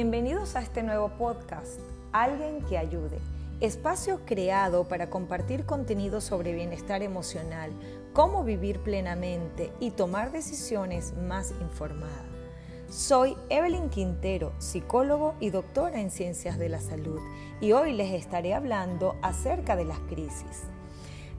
Bienvenidos a este nuevo podcast, Alguien que ayude, espacio creado para compartir contenido sobre bienestar emocional, cómo vivir plenamente y tomar decisiones más informadas. Soy Evelyn Quintero, psicólogo y doctora en ciencias de la salud, y hoy les estaré hablando acerca de las crisis.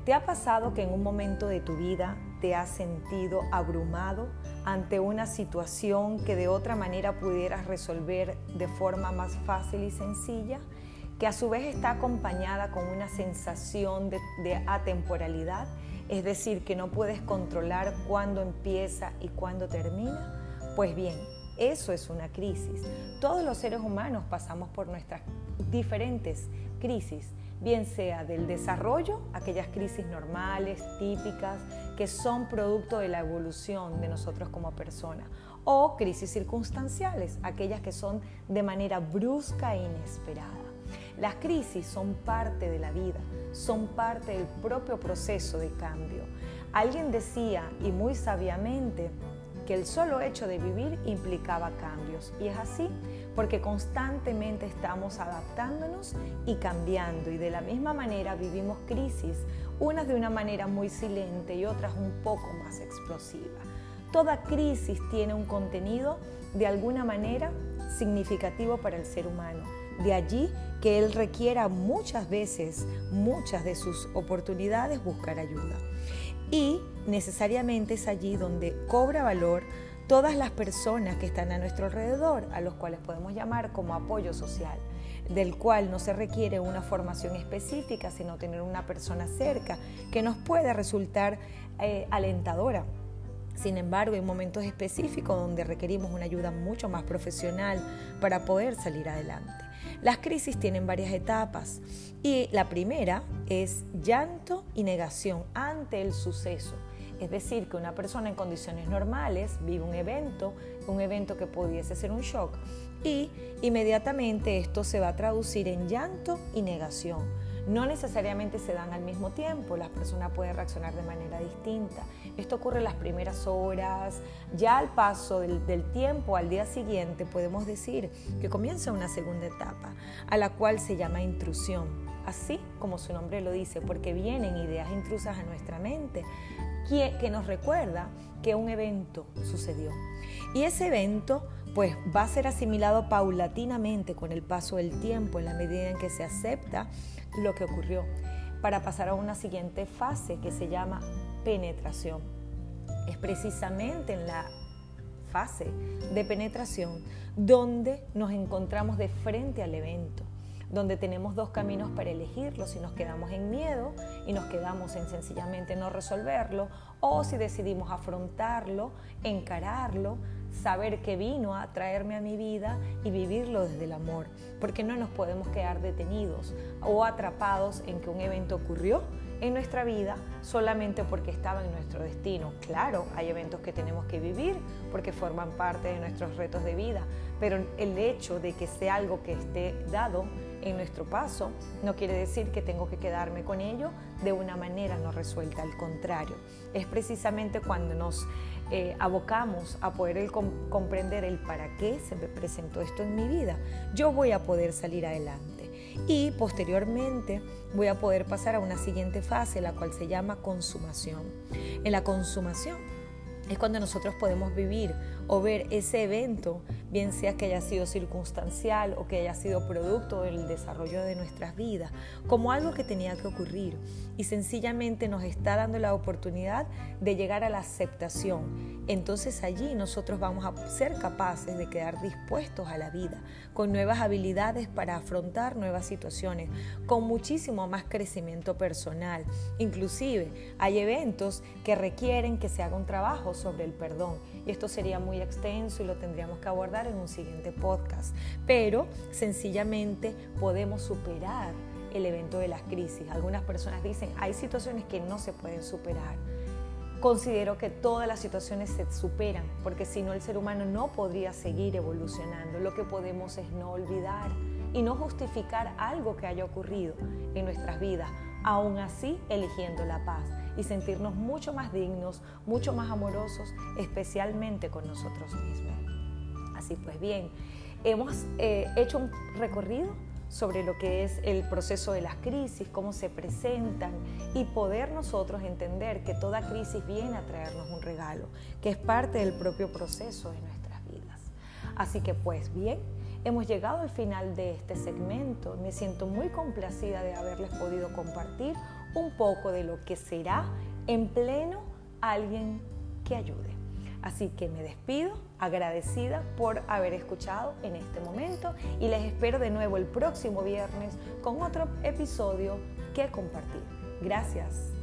¿Te ha pasado que en un momento de tu vida te has sentido abrumado ante una situación que de otra manera pudieras resolver de forma más fácil y sencilla? que a su vez está acompañada con una sensación de, de, atemporalidad, es decir, que no puedes controlar cuándo empieza y cuándo termina? Pues bien, eso es una crisis. Todos los seres humanos pasamos por nuestras diferentes crisis bien sea del desarrollo, aquellas crisis normales, típicas, que son producto de la evolución de nosotros como personas, o crisis circunstanciales, aquellas que son de manera brusca e inesperada. Las crisis son parte de la vida, son parte del propio proceso de cambio. Alguien decía, y muy sabiamente, que el solo hecho de vivir implicaba cambios. Y es así porque constantemente estamos adaptándonos y cambiando. Y de la misma manera vivimos crisis, unas de una manera muy silente y otras un poco más explosiva. Toda crisis tiene un contenido de alguna manera significativo para el ser humano. De allí que él requiera muchas veces, muchas de sus oportunidades, buscar ayuda y necesariamente es allí donde cobra valor todas las personas que están a nuestro alrededor, a los cuales podemos llamar como apoyo social, del cual no se requiere una formación específica, sino tener una persona cerca que nos pueda resultar eh, alentadora. Sin embargo, hay momentos específicos donde requerimos una ayuda mucho más profesional para poder salir adelante. Las crisis tienen varias etapas y la primera es llanto y negación ante el suceso. Es decir, que una persona en condiciones normales vive un evento, un evento que pudiese ser un shock, y inmediatamente esto se va a traducir en llanto y negación no necesariamente se dan al mismo tiempo, las personas pueden reaccionar de manera distinta. Esto ocurre en las primeras horas, ya al paso del, tiempo, al día siguiente, podemos decir que comienza una segunda etapa, a la cual se llama intrusión, así como su nombre lo dice, porque vienen ideas intrusas a nuestra mente que nos recuerda que un evento sucedió. Y ese evento pues va a ser asimilado paulatinamente con el paso del tiempo en la medida en que se acepta lo que ocurrió, para pasar a una siguiente fase que se llama penetración. Es precisamente en la fase de penetración donde nos encontramos de frente al evento, donde tenemos dos caminos para elegirlo, si nos quedamos en miedo y nos quedamos en sencillamente no resolverlo, o si decidimos afrontarlo, encararlo, saber que vino a traerme a mi vida y vivirlo desde el amor, porque no nos podemos quedar detenidos o atrapados en que un evento ocurrió en nuestra vida solamente porque estaba en nuestro destino. Claro, hay eventos que tenemos que vivir porque forman parte de nuestros retos de vida, pero el hecho de que sea algo que esté dado en nuestro paso no quiere decir que tengo que quedarme con ello de una manera no resuelta, al contrario, es precisamente cuando nos eh, abocamos a poder comprender el para qué se me presentó esto en mi vida, yo voy a poder salir adelante. Y posteriormente voy a poder pasar a una siguiente fase, la cual se llama consumación. En la consumación es cuando nosotros podemos vivir o ver ese evento, bien sea que haya sido circunstancial o que haya sido producto del desarrollo de nuestras vidas, como algo que tenía que ocurrir y sencillamente nos está dando la oportunidad de llegar a la aceptación. Entonces allí nosotros vamos a ser capaces de quedar dispuestos a la vida, con nuevas habilidades para afrontar nuevas situaciones, con muchísimo más crecimiento personal. Inclusive hay eventos que requieren que se haga un trabajo sobre el perdón y esto sería muy extenso y lo tendríamos que abordar en un siguiente podcast, pero sencillamente podemos superar el evento de las crisis. Algunas personas dicen, hay situaciones que no se pueden superar. Considero que todas las situaciones se superan, porque si no el ser humano no podría seguir evolucionando. Lo que podemos es no olvidar y no justificar algo que haya ocurrido en nuestras vidas, aún así eligiendo la paz y sentirnos mucho más dignos, mucho más amorosos, especialmente con nosotros mismos. Así pues bien, Hemos eh, hecho un recorrido sobre lo que es el proceso de las crisis, cómo se presentan y poder nosotros entender que toda crisis viene a traernos un regalo, que es parte del propio proceso de nuestras vidas. Así que pues bien, hemos llegado al final de este segmento. Me siento muy complacida de haberles podido compartir un poco de lo que será en pleno alguien que ayude. Así que me despido agradecida por haber escuchado en este momento y les espero de nuevo el próximo viernes con otro episodio que compartir. Gracias.